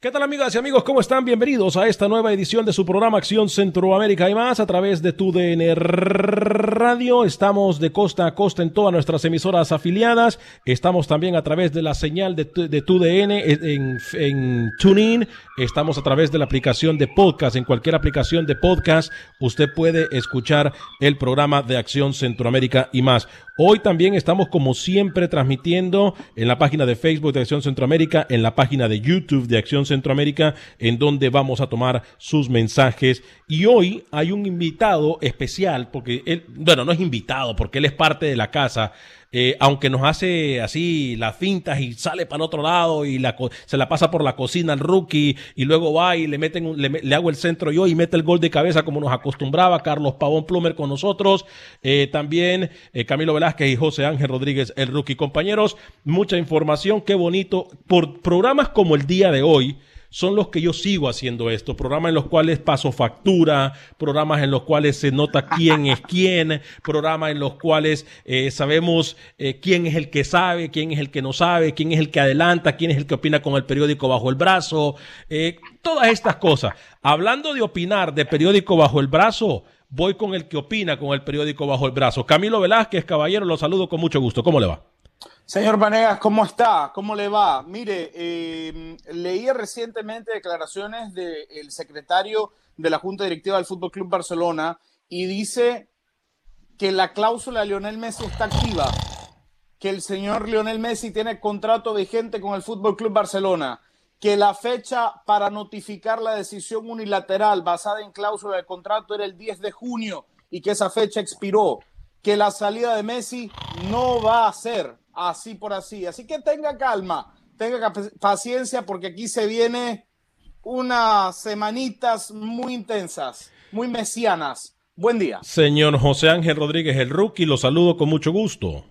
¿Qué tal amigas y amigos? ¿Cómo están? Bienvenidos a esta nueva edición de su programa Acción Centroamérica y más a través de tu DN Radio. Estamos de costa a costa en todas nuestras emisoras afiliadas. Estamos también a través de la señal de, de tu DN en, en TuneIn. Estamos a través de la aplicación de podcast. En cualquier aplicación de podcast usted puede escuchar el programa de Acción Centroamérica y más. Hoy también estamos como siempre transmitiendo en la página de Facebook de Acción Centroamérica, en la página de YouTube de Acción Centroamérica, en donde vamos a tomar sus mensajes. Y hoy hay un invitado especial, porque él, bueno, no es invitado, porque él es parte de la casa. Eh, aunque nos hace así las fintas y sale para otro lado y se la pasa por la cocina al rookie y luego va y le meten le, hago el centro yo y mete el gol de cabeza como nos acostumbraba Carlos Pavón Plumer con nosotros, eh, también eh, Camilo Velázquez y José Ángel Rodríguez el rookie. Compañeros, mucha información, qué bonito. Por programas como el día de hoy, son los que yo sigo haciendo esto, programas en los cuales paso factura, programas en los cuales se nota quién es quién, programas en los cuales eh, sabemos eh, quién es el que sabe, quién es el que no sabe, quién es el que adelanta, quién es el que opina con el periódico bajo el brazo, eh, todas estas cosas. Hablando de opinar de periódico bajo el brazo, voy con el que opina con el periódico bajo el brazo. Camilo Velázquez, caballero, lo saludo con mucho gusto. ¿Cómo le va? Señor Vanegas, ¿cómo está? ¿Cómo le va? Mire, eh, leí recientemente declaraciones del secretario de la Junta Directiva del Fútbol Club Barcelona y dice que la cláusula de Lionel Messi está activa, que el señor Lionel Messi tiene contrato vigente con el Fútbol Club Barcelona, que la fecha para notificar la decisión unilateral basada en cláusula de contrato era el 10 de junio y que esa fecha expiró, que la salida de Messi no va a ser así por así. Así que tenga calma, tenga paciencia porque aquí se viene unas semanitas muy intensas, muy mesianas. Buen día. Señor José Ángel Rodríguez, el rookie, lo saludo con mucho gusto.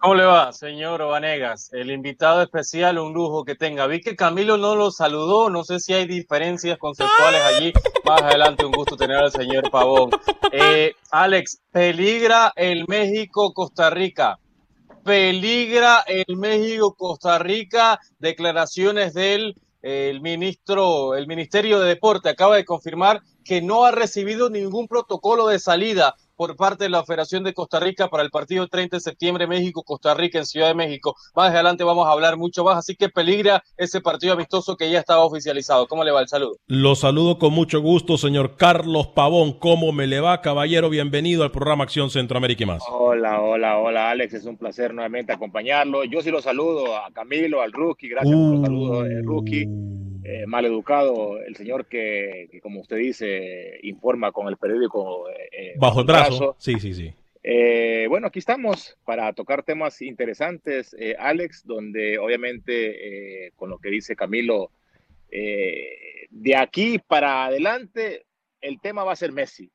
¿Cómo le va, señor Vanegas? El invitado especial, un lujo que tenga. Vi que Camilo no lo saludó, no sé si hay diferencias conceptuales allí. Más adelante, un gusto tener al señor Pavón. Eh, Alex, peligra el México-Costa Rica peligra el México-Costa Rica. Declaraciones del el ministro, el Ministerio de Deporte acaba de confirmar que no ha recibido ningún protocolo de salida por parte de la Federación de Costa Rica para el partido 30 de septiembre México-Costa Rica en Ciudad de México. Más adelante vamos a hablar mucho más, así que peligra ese partido amistoso que ya estaba oficializado. ¿Cómo le va el saludo? Lo saludo con mucho gusto, señor Carlos Pavón. ¿Cómo me le va, caballero? Bienvenido al programa Acción Centroamérica y más. Hola, hola, hola, Alex. Es un placer nuevamente acompañarlo. Yo sí lo saludo a Camilo, al rookie. Gracias uh... por los saludos, eh, rookie. Eh, mal educado, el señor que, que, como usted dice, informa con el periódico eh, bajo el brazo. brazo. Sí, sí, sí. Eh, bueno, aquí estamos para tocar temas interesantes, eh, Alex, donde obviamente, con lo que dice Camilo, de aquí para adelante, el tema va a ser Messi.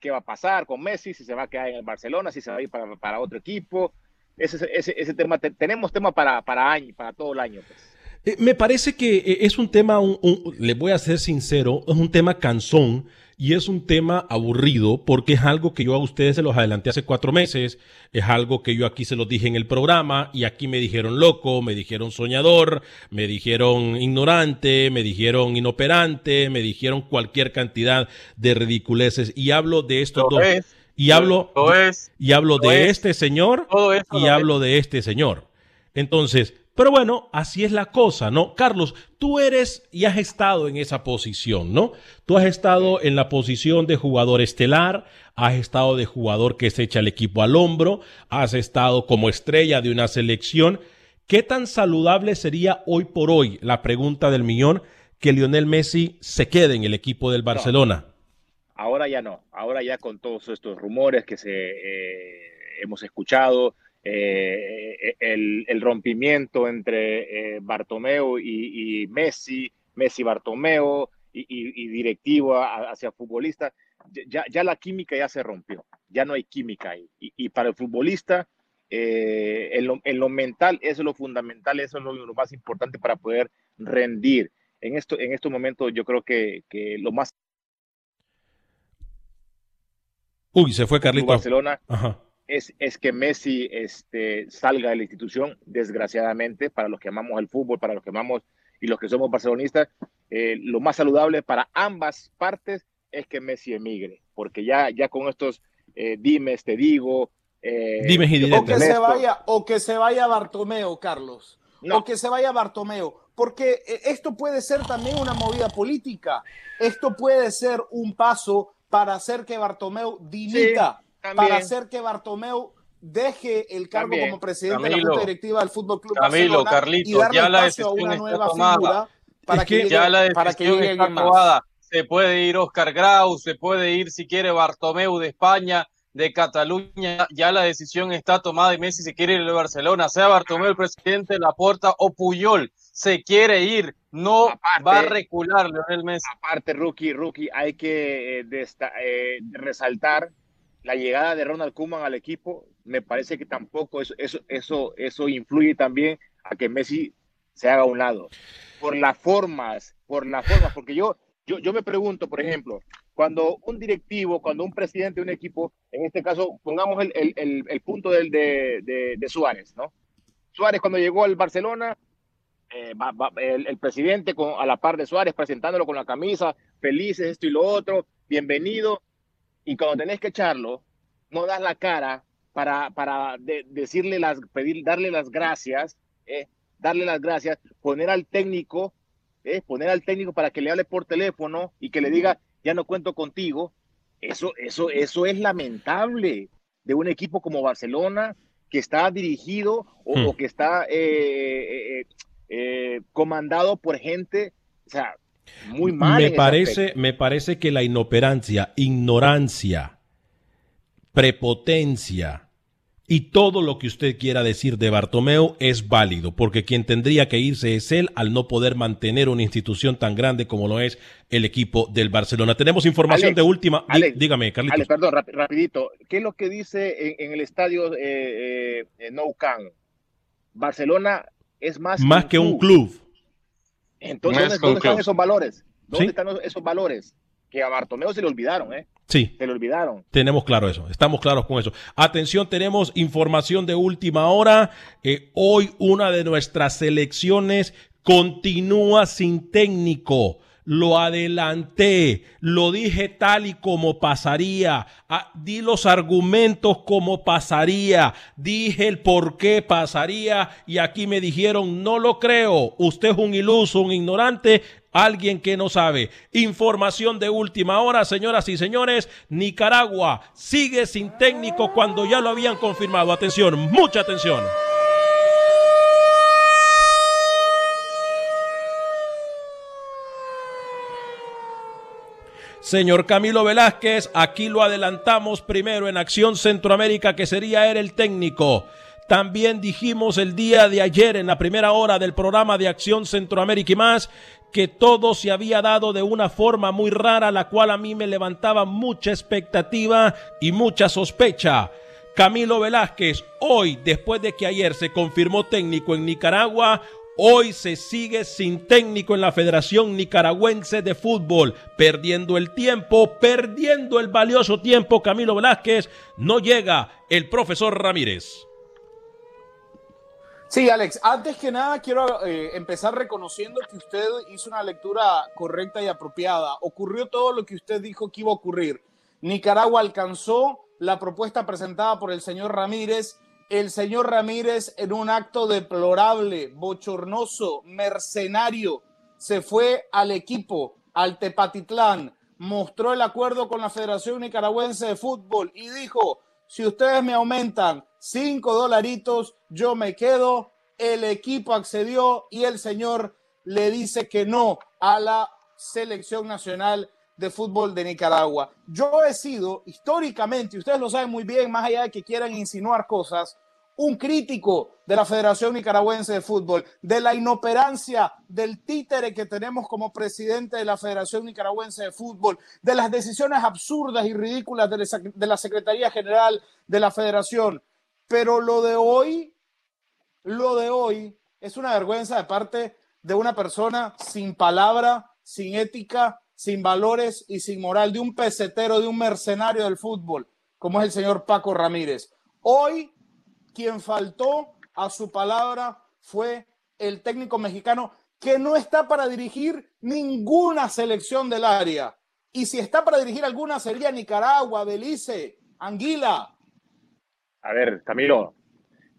¿Qué va a pasar con Messi? Si se va a quedar en el Barcelona, si se va a ir para, para otro equipo. Ese, ese, ese tema, te, tenemos tema para, para año, para todo el año. Pues. Eh, me parece que eh, es un tema, un, un, le voy a ser sincero, es un tema cansón y es un tema aburrido porque es algo que yo a ustedes se los adelanté hace cuatro meses, es algo que yo aquí se los dije en el programa y aquí me dijeron loco, me dijeron soñador, me dijeron ignorante, me dijeron inoperante, me dijeron cualquier cantidad de ridiculeces y hablo de estos dos. y hablo, y hablo de este señor y hablo de este señor. Entonces, pero bueno, así es la cosa, ¿no? Carlos, tú eres y has estado en esa posición, ¿no? Tú has estado en la posición de jugador estelar, has estado de jugador que se echa el equipo al hombro, has estado como estrella de una selección. ¿Qué tan saludable sería hoy por hoy, la pregunta del millón, que Lionel Messi se quede en el equipo del Barcelona? Ahora ya no, ahora ya con todos estos rumores que se eh, hemos escuchado, eh, el, rompimiento entre eh, Bartomeu y, Messi, Messi Bartomeu y, directivo hacia futbolista, ya, ya, la química ya se rompió, ya no hay química ahí. Y, para el futbolista, eh, en, lo, mental, eso es lo fundamental, eso es lo, más importante para poder rendir. En, esto, en estos momentos yo creo que, que lo más... Uy, se fue Carlito. Barcelona. Ajá es, es que Messi este, salga de la institución, desgraciadamente, para los que amamos el fútbol, para los que amamos y los que somos barcelonistas, eh, lo más saludable para ambas partes es que Messi emigre, porque ya, ya con estos eh, dimes, te digo, eh, dimes y o que se vaya o que se vaya Bartomeo, Carlos, o que se vaya Bartomeo, porque eh, esto puede ser también una movida política, esto puede ser un paso para hacer que Bartomeu dimita para hacer que Bartomeu deje el cargo como presidente de la Junta Directiva del Fútbol Club Camilo, Carlitos, y darle ya la decisión a una nueva figura para que, llegue, ya la decisión para que llegue está tomada. Se puede ir Oscar Grau, se puede ir si quiere Bartomeu de España, de Cataluña, ya la decisión está tomada y Messi se quiere ir de Barcelona, sea Bartomeu el presidente de la Porta o Puyol, se quiere ir, no va a recular Leonel Messi. Aparte, rookie, rookie, hay que eh, eh, resaltar la llegada de Ronald Koeman al equipo, me parece que tampoco eso, eso, eso, eso influye también a que Messi se haga a un lado. Por las formas, por las formas, porque yo, yo, yo me pregunto, por ejemplo, cuando un directivo, cuando un presidente de un equipo, en este caso, pongamos el, el, el, punto del, de, de, Suárez, ¿no? Suárez cuando llegó al Barcelona, eh, el, presidente con, a la par de Suárez presentándolo con la camisa, felices, esto y lo otro, bienvenido, y cuando tenés que echarlo, no das la cara para, para decirle las, pedir, darle las gracias, eh, darle las gracias, poner al técnico, eh, poner al técnico para que le hable por teléfono y que le diga, ya no cuento contigo. Eso, eso, eso es lamentable de un equipo como Barcelona que está dirigido o, hmm. que está eh, comandado por gente, o sea, muy mal. Me parece, me parece que la inoperancia, ignorancia, prepotencia y todo lo que usted quiera decir de Bartomeu es válido, porque quien tendría que irse es él al no poder mantener una institución tan grande como lo es el equipo del Barcelona. Tenemos información de última. dígame, Carlitos. perdón, rapidito. ¿Qué es lo que dice en, el estadio eh, eh, Nou Camp? Barcelona es más, más que un club. Entonces, ¿dónde, están esos valores? ¿Dónde están esos valores? Que a Bartomeu se le olvidaron, ¿eh? Sí. Se le olvidaron. Tenemos claro eso, estamos claros con eso. Atención, tenemos información de última hora. Eh, hoy una de nuestras selecciones continúa sin técnico lo adelanté, lo dije tal y como pasaría, ah, di los argumentos como pasaría, dije el por qué pasaría y aquí me dijeron, no lo creo, usted es un iluso, un ignorante, alguien que no sabe. Información de última hora, señoras y señores, Nicaragua sigue sin técnico cuando ya lo habían confirmado. Atención, mucha atención. Señor Camilo Velázquez, aquí lo adelantamos primero en Acción Centroamérica, que sería él el técnico. También dijimos el día de ayer en la primera hora del programa de Acción Centroamérica y más que todo se había dado de una forma muy rara, la cual a mí me levantaba mucha expectativa y mucha sospecha. Camilo Velázquez, hoy, después de que ayer se confirmó técnico en Nicaragua, Hoy se sigue sin técnico en la Federación Nicaragüense de Fútbol, perdiendo el tiempo, perdiendo el valioso tiempo. Camilo Velázquez, no llega el profesor Ramírez. Sí, Alex, antes que nada quiero eh, empezar reconociendo que usted hizo una lectura correcta y apropiada. Ocurrió todo lo que usted dijo que iba a ocurrir. Nicaragua alcanzó la propuesta presentada por el señor Ramírez. El señor Ramírez, en un acto deplorable, bochornoso, mercenario, se fue al equipo, al Tepatitlán, mostró el acuerdo con la Federación Nicaragüense de Fútbol y dijo, si ustedes me aumentan cinco dolaritos, yo me quedo. El equipo accedió y el señor le dice que no a la selección nacional de fútbol de Nicaragua. Yo he sido históricamente, y ustedes lo saben muy bien, más allá de que quieran insinuar cosas, un crítico de la Federación Nicaragüense de Fútbol, de la inoperancia del títere que tenemos como presidente de la Federación Nicaragüense de Fútbol, de las decisiones absurdas y ridículas de la Secretaría General de la Federación. Pero lo de hoy, lo de hoy es una vergüenza de parte de una persona sin palabra, sin ética, sin valores y sin moral, de un pesetero, de un mercenario del fútbol, como es el señor Paco Ramírez. Hoy quien faltó a su palabra fue el técnico mexicano que no está para dirigir ninguna selección del área. Y si está para dirigir alguna sería Nicaragua, Belice, Anguila. A ver, Camilo,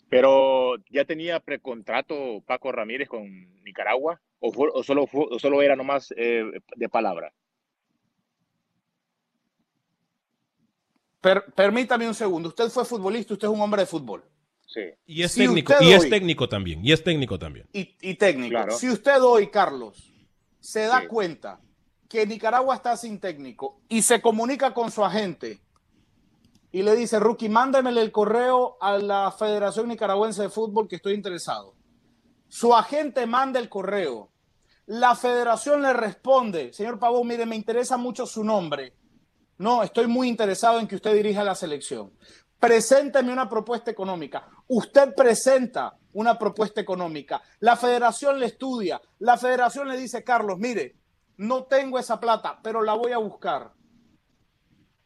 pero ya tenía precontrato Paco Ramírez con Nicaragua o, solo, solo era nomás eh, de palabra. permítame un segundo. Usted fue futbolista, usted es un hombre de fútbol. Y es técnico, y es técnico también, y es técnico también. Y, técnico. Si usted hoy, Carlos, se da cuenta que Nicaragua está sin técnico y se comunica con su agente y le dice, Rookie, mándemele el correo a la Federación Nicaragüense de Fútbol que estoy interesado. Su agente manda el correo. La federación le responde, señor Pavón, mire, me interesa mucho su nombre. No, estoy muy interesado en que usted dirija la selección presénteme una propuesta económica. Usted presenta una propuesta económica. La federación le estudia. La federación le dice, Carlos, mire, no tengo esa plata, pero la voy a buscar.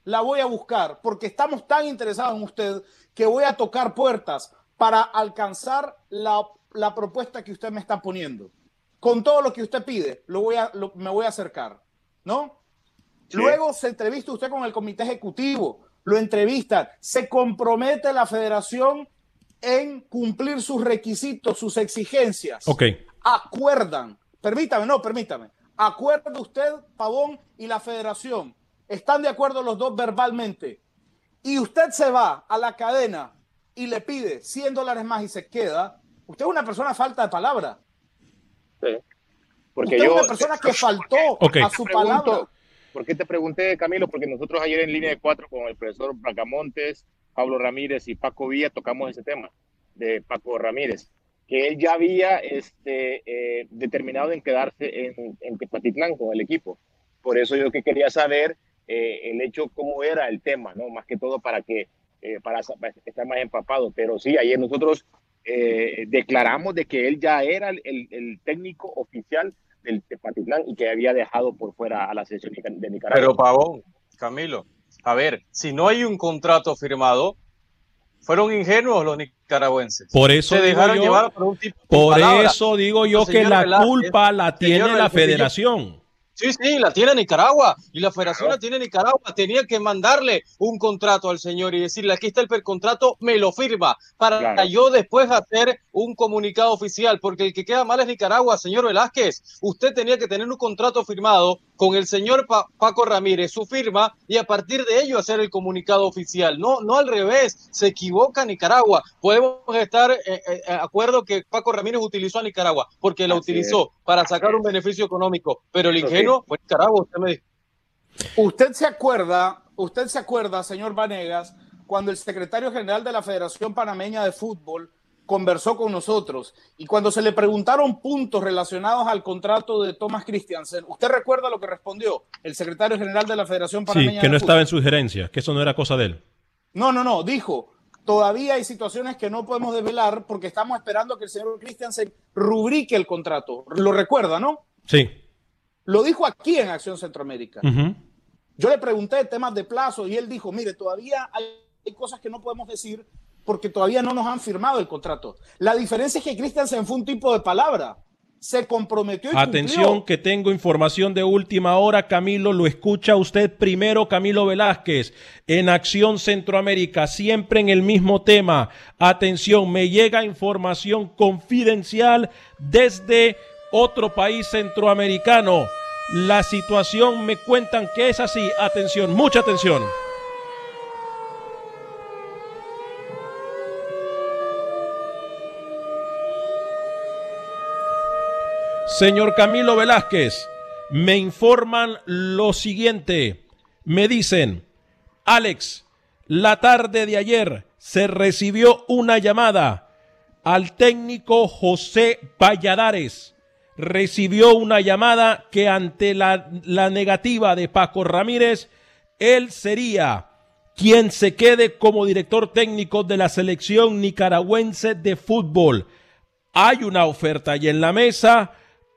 La voy a buscar porque estamos tan interesados en usted que voy a tocar puertas para alcanzar la, propuesta que usted me está poniendo. Con todo lo que usted pide, lo voy a, me voy a acercar, ¿no? Luego se entrevista usted con el comité ejecutivo lo entrevistan, se compromete la federación en cumplir sus requisitos, sus exigencias. Ok. Acuerdan, permítame, no, permítame, acuerda usted, Pavón, y la federación. Están de acuerdo los dos verbalmente. Y usted se va a la cadena y le pide 100 dólares más y se queda. Usted es una persona falta de palabra. Sí. Porque usted yo, es una persona que faltó a su palabra. ¿Por qué te pregunté, Camilo? Porque nosotros ayer en línea de cuatro con el profesor Bracamontes, Pablo Ramírez y Paco Villa tocamos ese tema de Paco Ramírez, que él ya había este, eh, determinado en quedarse en, en Tepatitlán con el equipo. Por eso yo que quería saber eh, el hecho, cómo era el tema, ¿no? Más que todo para que, eh, para, estar más empapado. Pero sí, ayer nosotros declaramos de que él ya era el, el técnico oficial del Tepatitlán y que había dejado por fuera a la selección de Nicaragua. Pero Pavón, Camilo, a ver, si no hay un contrato firmado, fueron ingenuos los nicaragüenses. Por eso se dejaron llevar por un tipo Por eso digo yo que la culpa la tiene la federación. Sí, sí, la tiene Nicaragua y la federación la tiene Nicaragua. Tenía que mandarle un contrato al señor y decirle, aquí está el contrato, me lo firma, para yo después hacer un comunicado oficial, porque el que queda mal es Nicaragua, señor Velázquez. Usted tenía que tener un contrato firmado con el señor Paco Ramírez, su firma, y a partir de ello hacer el comunicado oficial. No, no al revés, se equivoca Nicaragua. Podemos estar eh, eh, de acuerdo que Paco Ramírez utilizó a Nicaragua, porque la utilizó para sacar un beneficio económico, pero el ingenio pues usted se acuerda, usted se acuerda, señor Vanegas, cuando el secretario general de la Federación Panameña de Fútbol conversó con nosotros y cuando se le preguntaron puntos relacionados al contrato de Thomas Christiansen, ¿usted recuerda lo que respondió el secretario general de la Federación Panameña? Sí, que no estaba en su gerencia, que eso no era cosa de él. No, no, no, dijo, todavía hay situaciones que no podemos desvelar porque estamos esperando que el señor Christiansen rubrique el contrato. Lo recuerda, ¿no? Sí. Lo dijo aquí en Acción Centroamérica. Yo le pregunté temas de plazo y él dijo, mire, todavía hay cosas que no podemos decir porque todavía no nos han firmado el contrato. La diferencia es que Christiansen fue un tipo de palabra se comprometió. Atención, que tengo información de última hora, Camilo, lo escucha usted primero, Camilo Velázquez, en Acción Centroamérica, siempre en el mismo tema. Atención, me llega información confidencial desde otro país centroamericano. La situación me cuentan que es así. Atención, mucha atención. Señor Camilo Velázquez, me informan lo siguiente. Me dicen, Alex, la tarde de ayer se recibió una llamada al técnico José Valladares. Recibió una llamada que ante la, la negativa de Paco Ramírez, él sería quien se quede como director técnico de la selección nicaragüense de fútbol. Hay una oferta allí en la mesa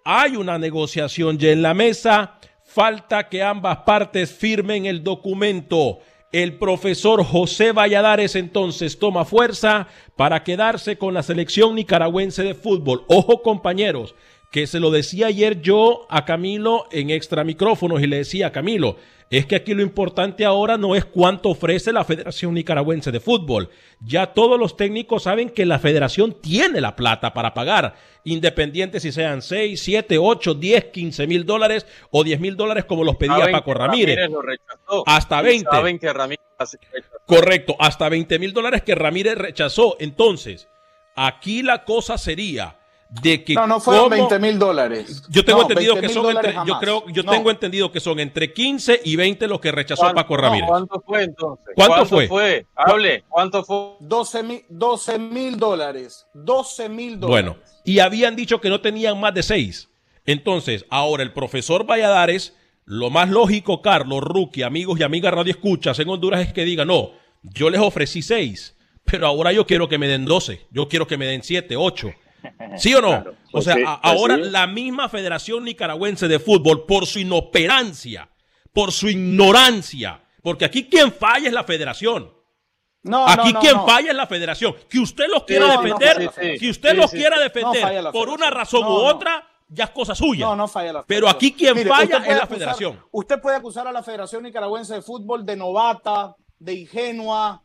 hay una negociación ya en la mesa, falta que ambas partes firmen el documento. El profesor José Valladares entonces toma fuerza para quedarse con la selección nicaragüense de fútbol. Ojo compañeros, que se lo decía ayer yo a Camilo en extra micrófonos y le decía a Camilo, es que aquí lo importante ahora no es cuánto ofrece la Federación Nicaragüense de Fútbol. Ya todos los técnicos saben que la federación tiene la plata para pagar, independiente si sean 6, 7, 8, 10, 15 mil dólares o 10 mil dólares como los pedía Paco Ramírez. Hasta 20. Correcto, hasta 20 mil dólares que Ramírez rechazó. Entonces, aquí la cosa sería de que no no fueron 20 mil dólares yo tengo entendido que son entre, yo creo yo tengo entendido que son entre 15 y 20 los que rechazó Paco Ramírez ¿cuánto fue entonces? ¿cuánto, fue? fue? hable ¿cuánto fue? 12 mil dólares 12 mil dólares bueno y habían dicho que no tenían más de 6 entonces ahora el profesor Valladares lo más lógico Carlos Rookie amigos y amigas radio escuchas en Honduras es que diga no yo les ofrecí 6 pero ahora yo quiero que me den 12 yo quiero que me den 7 8 ¿Sí o no? o pues sea, pues ahora la misma Federación Nicaragüense de Fútbol, por su inoperancia, por su ignorancia, porque aquí quien falla es la federación. No, aquí quien falla es la federación. Que usted los quiera defender, que usted los quiera defender por una razón u otra, ya es cosa suya. No, no falla la Pero aquí quien falla es la federación. Usted puede acusar a la Federación Nicaragüense de Fútbol de novata, de ingenua,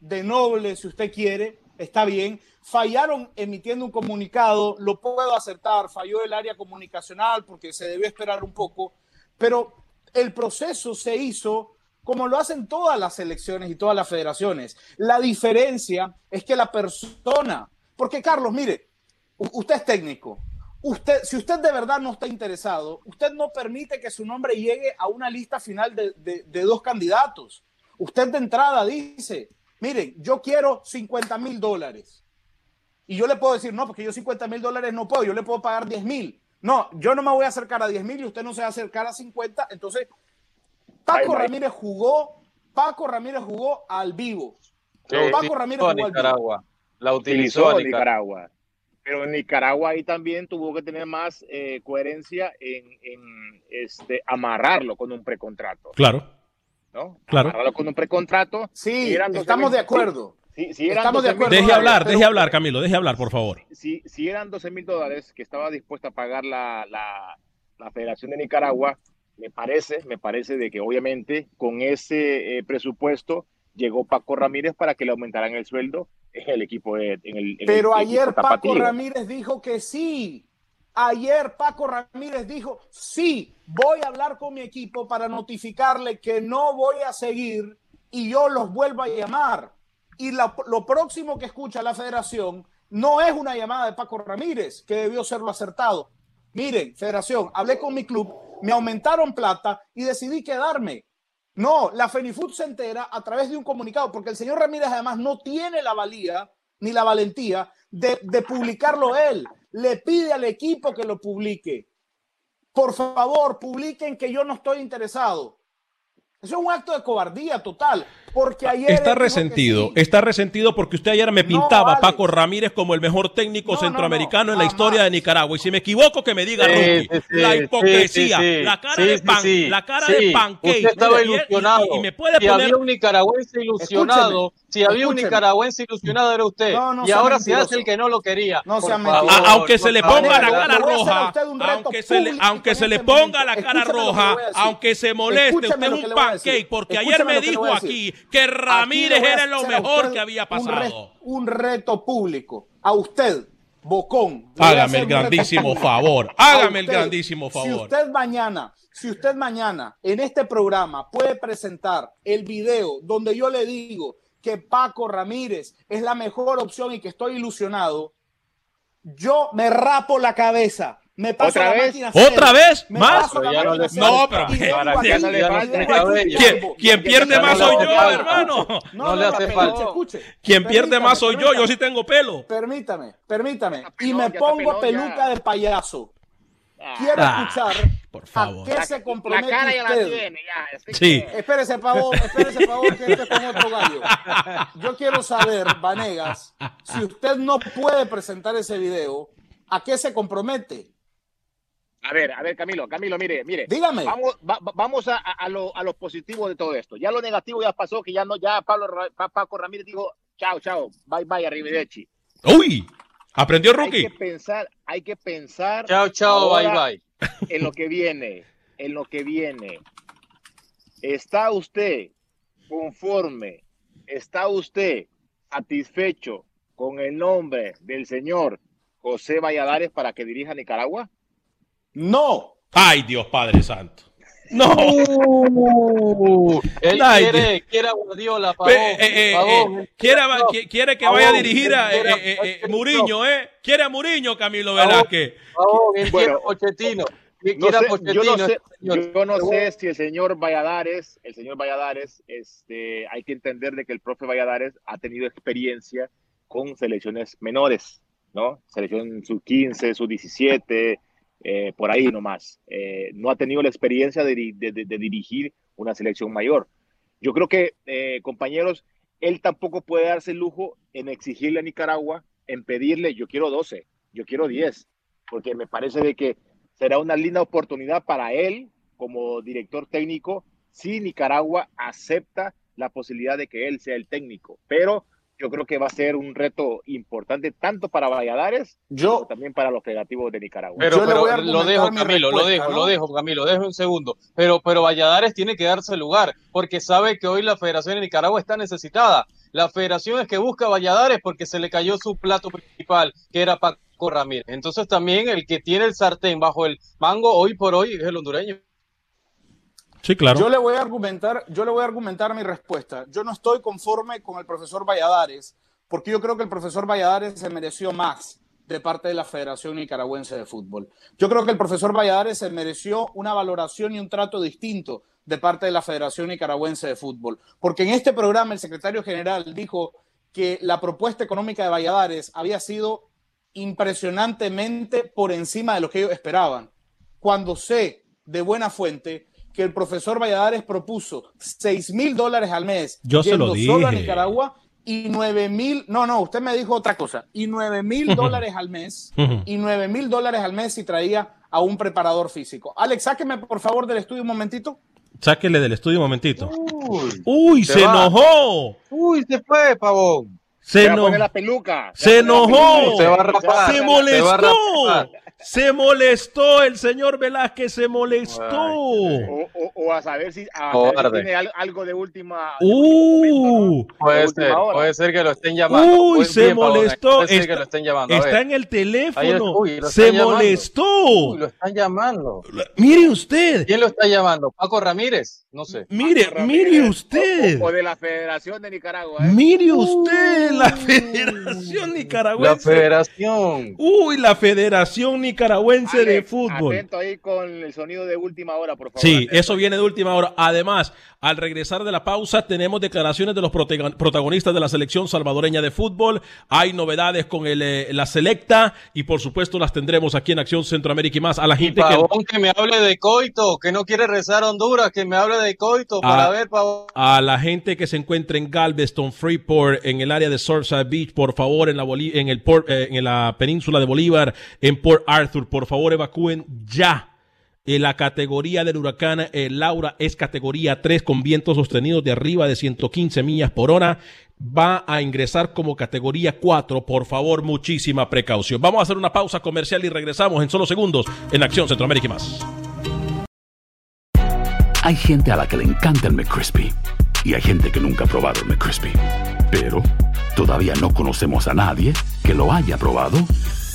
de noble, si usted quiere, está bien. Fallaron emitiendo un comunicado, lo puedo aceptar, falló el área comunicacional porque se debió esperar un poco, pero el proceso se hizo como lo hacen todas las elecciones y todas las federaciones. La diferencia es que la persona, porque Carlos, mire, usted es técnico, usted, si usted de verdad no está interesado, usted no permite que su nombre llegue a una lista final de, de dos candidatos. Usted de entrada dice, miren, yo quiero 50 mil dólares y yo le puedo decir, no, porque yo 50 mil dólares no puedo, yo le puedo pagar 10 mil. No, yo no me voy a acercar a 10 mil y usted no se va a acercar a 50. Entonces, Paco Ramírez jugó, Paco Ramírez jugó al vivo. Paco Ramírez jugó Nicaragua. La utilizó, Nicaragua. Pero en Nicaragua ahí también tuvo que tener más eh, coherencia en, este, amarrarlo con un precontrato. Claro. ¿No? Claro. Con un precontrato. Sí, estamos de acuerdo. Si, Estamos de acuerdo. Deje hablar, deje hablar, Camilo, deje hablar, por favor. Si, si eran 12 mil dólares que estaba dispuesta a pagar la, la, Federación de Nicaragua, me parece, me parece de que obviamente con ese eh, presupuesto llegó Paco Ramírez para que le aumentaran el sueldo en el equipo de, en el, Pero ayer Paco Ramírez dijo que sí. Ayer Paco Ramírez dijo, sí, voy a hablar con mi equipo para notificarle que no voy a seguir y yo los vuelvo a llamar. Y lo próximo que escucha la federación no es una llamada de Paco Ramírez, que debió ser lo acertado. Miren, federación, hablé con mi club, me aumentaron plata y decidí quedarme. No, la Fenifood se entera a través de un comunicado, porque el señor Ramírez además no tiene la valía ni la valentía de publicarlo él. Le pide al equipo que lo publique. Por favor, publiquen que yo no estoy interesado. Eso es un acto de cobardía total. Porque ayer Está resentido, sí. está resentido porque usted ayer me No, pintaba a. Paco Ramírez como el mejor técnico No, no, centroamericano no, en la historia de Nicaragua. Y si me equivoco, que me diga Sí, la sí, hipocresía, sí, sí. la cara Sí, de pan, sí. la cara Sí, de pancake. Usted estaba y- ilusionado. Y, y me puede poner había un nicaragüense ilusionado, si había un nicaragüense ilusionado era usted. No, no y ahora se mentiroso. hace el que no lo quería. No sea mentiroso. A- aunque se le ponga la cara roja, aunque se le, aunque se ponga la cara roja, aunque se moleste, usted es un pancake, porque ayer me dijo aquí que Ramírez era lo mejor que había pasado. Un reto público. A usted, Bocón. Hágame el grandísimo favor, hágame el grandísimo Si favor. usted mañana, si usted mañana en este programa puede presentar el video donde yo le digo que Paco Ramírez es la mejor opción y que estoy ilusionado, yo me rapo la cabeza. Me paso ¿Otra la vez? máquina cero, ¿Otra vez? ¿Más? Pero ya no le- pero y que- vengo para aquí, que no le y falte vengo el aquí, cabello. ¿Quién, vengo. quién pierde más soy yo, hermano? No le hace falta. escuche. Quien pierde más soy yo, yo sí tengo pelo. Permítame, permítame. Y me pongo peluca de payaso. Quiero Ah, escuchar por favor. a qué La, se la compromete cara ya la usted. tiene, ya. Sí. que- Espérese, favor, espérese, favor, que este es con otro gallo. Yo quiero saber, Vanegas, si usted no puede presentar ese video, ¿a qué se compromete? A ver, a ver, Camilo, Camilo, mire, mire. Dígame. Vamos, va- va- vamos a, a, a lo, a lo positivo de todo esto. Ya lo negativo ya pasó, que ya no, ya Pablo Pa- Paco Ramírez dijo, chao, chao, bye, bye, arrivederci. Uy, aprendió Hay Rookie. que pensar, hay que pensar Chao, chao, bye, bye. En lo que viene, en lo que viene. ¿Está usted conforme? ¿Está usted satisfecho con el nombre del señor José Valladares para que dirija Nicaragua? No. Ay, Dios Padre Santo. No. Uh, él quiere, quiere a Guardiola, Eh, eh, eh, eh, quiere, qui- quiere que vaya a dirigir a eh, Quiere- eh, eh, Muriño, ¿eh? Quiere a Muriño, Camilo Velázquez. Pavón, él quiere Bueno, a No quiere a sé, yo no sé, señor. yo no sé si el señor Valladares, el señor Valladares, este, hay que entender de que el profe Valladares ha tenido experiencia con selecciones menores, ¿no? Selección sub 15, sub 17, eh, por ahí nomás. Eh, no ha tenido la experiencia de, diri- de- de- de dirigir una selección mayor. Yo creo que, eh, compañeros, él tampoco puede darse el lujo en exigirle a Nicaragua, en pedirle, yo quiero 12, yo quiero 10, porque me parece de que será una linda oportunidad para él como director técnico si Nicaragua acepta la posibilidad de que él sea el técnico. Pero yo creo que va a ser un reto importante tanto para Valladares como Yo, también para los creativos de Nicaragua. Pero, Yo le pero voy a lo dejo, mi Camilo, lo dejo, ¿no? lo dejo, Camilo, dejo un segundo. Pero, pero Valladares tiene que darse lugar, porque sabe que hoy la Federación de Nicaragua está necesitada. La Federación es que busca a Valladares porque se le cayó su plato principal, que era Paco Ramírez. Entonces también el que tiene el sartén bajo el mango hoy por hoy es el hondureño. Sí, claro. yo le voy a argumentar, yo le voy a argumentar mi respuesta. Yo no estoy conforme con el profesor Valladares, porque yo creo que el profesor Valladares se mereció más de parte de la Federación Nicaragüense de Fútbol. Yo creo que el profesor Valladares se mereció una valoración y un trato distinto de parte de la Federación Nicaragüense de Fútbol, porque en este programa el secretario general dijo que la propuesta económica de Valladares había sido impresionantemente por encima de lo que ellos esperaban. Cuando sé de buena fuente que el profesor Valladares propuso 6 mil dólares al mes Yo se lo yendo solo a dije. Nicaragua y 9 mil, no, no, usted me dijo otra cosa, y 9 mil dólares al mes, y 9 mil dólares al mes si traía a un preparador físico. Alex, sáqueme por favor del estudio un momentito. Sáquele del estudio un momentito. Uy, Uy, Se se va. enojó. uy se fue, Pavón. Se, Se va a eno- poner la peluca. se enojó. peluca. Se va a rapar. se Se va a molestó. rapar. Se molestó el señor Velázquez, se molestó. O, o- o a saber si, a Cobarde. saber si tiene al- algo de última. momento, Uh, ¿no? Puede De última ser, hora. puede ser que lo estén llamando. Uy, se molestó. Puede ser Está- que lo estén llamando. A está ver. en el es- teléfono. uy, se llamando. molestó. Uy, lo están llamando. Mire usted. ¿Quién lo está llamando? ¿Paco Ramírez? No sé. Mire, mire usted. O, o de la Federación de Nicaragua. ¿eh? Mire usted la Federación La Nicaragüense. federación. Uy, la Federación Nicaragüense de Fútbol. Atento ahí con el sonido de última hora, por favor. Sí, eso viene de última hora. Además, al regresar de la pausa, tenemos declaraciones de los protagonistas de la selección salvadoreña de fútbol. Hay novedades con el, eh, la selecta y, por supuesto, las tendremos aquí en Acción Centroamérica y más. A la gente que... que me hable de Coito, que no quiere rezar a Honduras, que me hable de Coito para ver, A la gente que se encuentra en Galveston, Freeport, en el área de Surfside Beach, por favor, en la, en el eh, en la península de Bolívar, en Port Arthur, por favor, evacúen ya en la categoría del huracán eh, Laura es categoría 3 con vientos sostenidos de arriba de 115 millas por hora. Va a ingresar como categoría 4. Por favor, muchísima precaución. Vamos a hacer una pausa comercial y regresamos en solo segundos en Acción Centroamérica y más. Hay gente a la que le encanta el McCrispy y hay gente que nunca ha probado el McCrispy. Pero todavía no conocemos a nadie que lo haya probado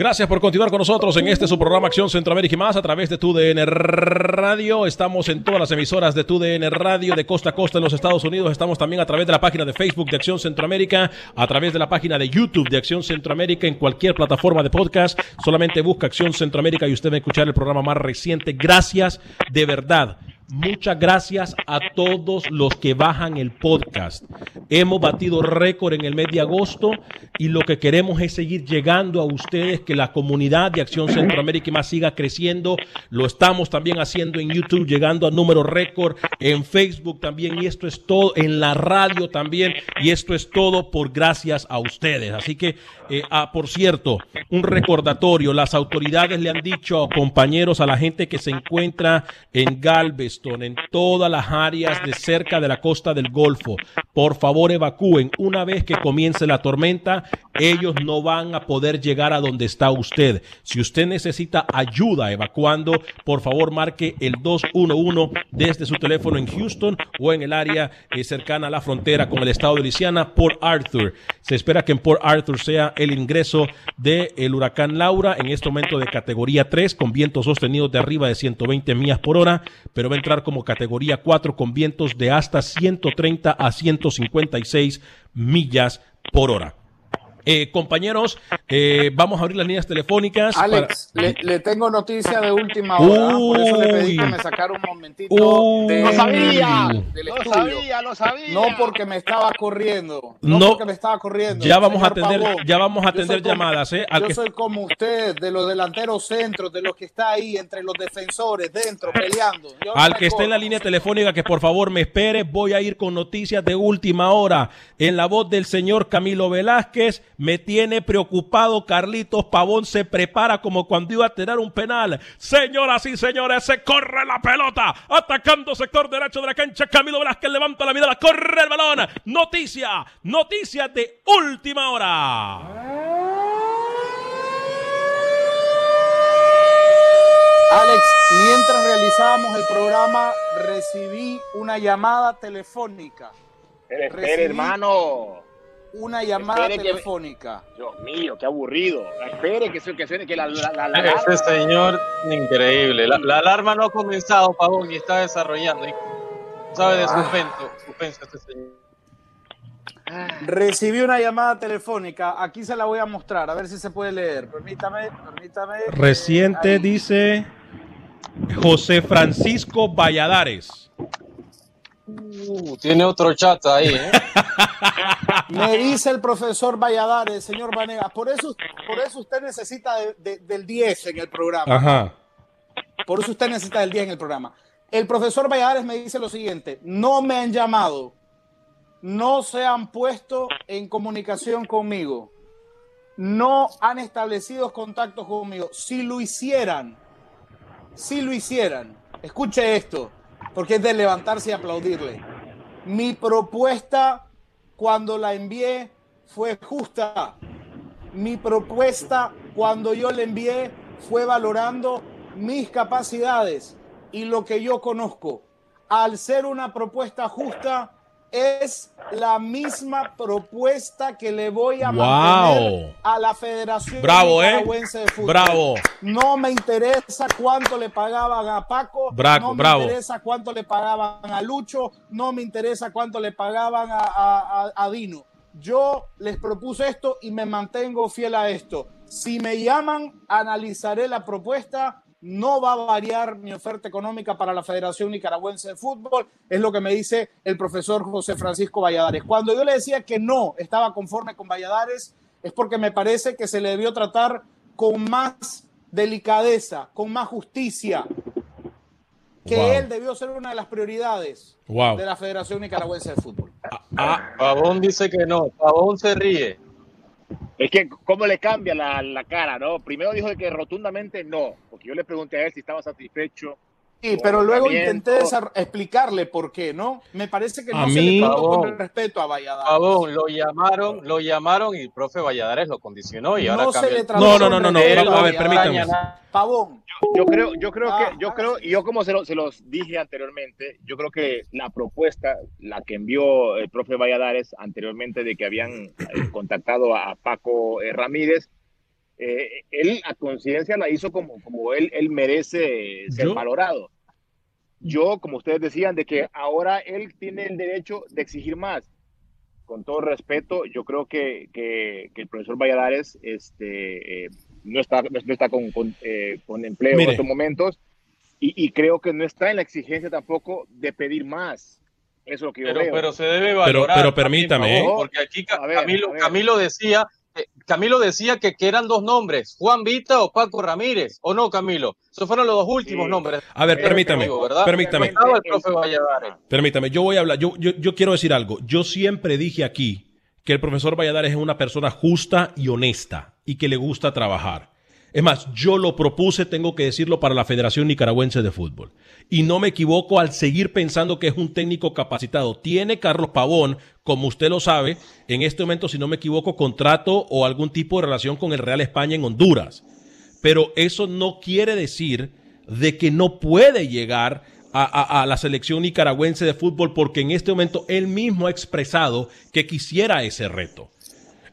Gracias por continuar con nosotros en este su programa Acción Centroamérica y más a través de TUDN Radio. Estamos en todas las emisoras de TUDN Radio de costa a costa en los Estados Unidos. Estamos también a través de la página de Facebook de Acción Centroamérica, a través de la página de YouTube de Acción Centroamérica en cualquier plataforma de podcast. Solamente busca Acción Centroamérica y usted va a escuchar el programa más reciente. Gracias de verdad Muchas gracias a todos los que bajan el podcast. Hemos batido récord en el mes de agosto y lo que queremos es seguir llegando a ustedes, que la comunidad de Acción Centroamérica y más siga creciendo. Lo estamos también haciendo en YouTube, llegando a números récord, en Facebook también y esto es todo, en la radio también y esto es todo por gracias a ustedes. Así que, eh, ah, por cierto, un recordatorio, las autoridades le han dicho compañeros, a la gente que se encuentra en Galvez, en todas las áreas de cerca de la costa del Golfo. Por favor, evacúen. Una vez que comience la tormenta, ellos no van a poder llegar a donde está usted. Si usted necesita ayuda evacuando, por favor, marque el 211 desde su teléfono en Houston o en el área eh, cercana a la frontera con el estado de Luisiana, Port Arthur. Se espera que en Port Arthur sea el ingreso del huracán Laura en este momento de categoría 3 con vientos sostenidos de arriba de 120 millas por hora, pero va a entrar como categoría 4 con vientos de hasta 130 a 156 millas por hora. Eh, compañeros, eh, vamos a abrir las líneas telefónicas. Alex, le, tengo noticia de última hora. por eso le pedí que me sacara un momentito. de, lo sabía, lo sabía, lo sabía. No porque me estaba corriendo. No, porque me estaba corriendo. Ya vamos a atender, ya vamos a atender llamadas. eh, yo soy como usted, de los delanteros centros, de los que está ahí entre los defensores, dentro, peleando. al que esté en la línea telefónica, que por favor me espere, voy a ir con noticias de última hora. En la voz del señor Camilo Velázquez me tiene preocupado Carlitos Pavón. Se prepara como cuando iba a tener un penal. Señoras y señores, se corre la pelota. Atacando sector derecho de la cancha. Camilo Velázquez levanta la mirada. Corre el balón. Noticia. Noticia de última hora. Alex, mientras realizábamos el programa, recibí una llamada telefónica. Hermano una llamada telefónica. Dios mío, qué aburrido. Espere que, que suene que la, la, la, Ese señor, increíble. La, alarma no ha comenzado, Pavón, y está desarrollando. ¿Sabe de ah. suspenso, suspenso este señor? Recibí una llamada telefónica. Aquí se la voy a mostrar, a ver si se puede leer. Permítame, permítame. Reciente dice José Francisco Valladares. Uh, tiene otro chat ahí, ¿eh? Me dice el profesor Valladares, señor Vanegas, por eso, por eso usted necesita del 10 en el programa. Por eso usted necesita del 10 en el programa. El profesor Valladares me dice lo siguiente, no me han llamado, no se han puesto en comunicación conmigo, no han establecido contactos conmigo. Si lo hicieran, si lo hicieran, escuche esto, porque es de levantarse y aplaudirle. Mi propuesta cuando la envié fue justa. Mi propuesta cuando yo la envié fue valorando mis capacidades y lo que yo conozco. Al ser una propuesta justa, es la misma propuesta que le voy a Wow. mantener a la Federación Bravo, ¿eh? De Fútbol. Bravo. No me interesa cuánto le pagaban a Paco, Braco, no me bravo. interesa cuánto le pagaban a Lucho, no me interesa cuánto le pagaban a, a- a- a Dino. Yo les propuse esto y me mantengo fiel a esto. Si me llaman, analizaré la propuesta. No va a variar mi oferta económica para la Federación Nicaragüense de Fútbol. Es lo que me dice el profesor José Francisco Valladares. Cuando yo le decía que no estaba conforme con Valladares, es porque me parece que se le debió tratar con más delicadeza, con más justicia, que Wow. él debió ser una de las prioridades Wow. de la Federación Nicaragüense de Fútbol. Ah, Pavón dice que no, Pavón se ríe. Es que, ¿cómo le cambia la, la cara, no? Primero dijo que rotundamente no, porque yo le pregunté a él si estaba satisfecho. Sí, pero el luego intenté desar- explicarle por qué, ¿no? Me parece que no A se mí- le trató con Pavón. respeto a Valladares. Pavón, lo llamaron, lo llamaron y el profe Valladares lo condicionó y ahora No se cambia le el- trató No, no, no, no, no, Él a ver, no permítame. Pavón, Yo creo, yo creo Ah, que, yo ah, creo, y yo como se, lo- se los dije anteriormente, yo creo que la propuesta, la que envió el profe Valladares anteriormente de que habían eh, contactado a Paco eh, Ramírez, eh, él a conciencia la hizo como, como él, él merece ser Yo- valorado. Yo, como ustedes decían, de que ahora él tiene el derecho de exigir más. Con todo respeto, yo creo que, que, que el profesor Valladares este, eh, no está, no está con, con, eh, con empleo Mire. en estos momentos y, y creo que no está en la exigencia tampoco de pedir más. Eso es lo que yo Pero, veo. pero se debe valorar. pero también, permítame, ¿eh? Porque aquí Camilo, ver. Camilo decía, Camilo decía que, que eran dos nombres, Juan Vita o Paco Ramírez, ¿o no, Camilo? Esos fueron los dos últimos Sí. nombres. A ver, que permítame, permítame. El profe Valladares. Permítame, yo voy a hablar, yo, yo, yo quiero decir algo. Yo siempre dije aquí que el profesor Valladares es una persona justa y honesta y que le gusta trabajar. Es más, yo lo propuse, tengo que decirlo, para la Federación Nicaragüense de Fútbol. Y no me equivoco al seguir pensando que es un técnico capacitado. Tiene Carlos Pavón, como usted lo sabe, en este momento, si no me equivoco, contrato o algún tipo de relación con el Real España en Honduras pero eso no quiere decir de que no puede llegar a, la selección nicaragüense de fútbol porque en este momento él mismo ha expresado que quisiera ese reto.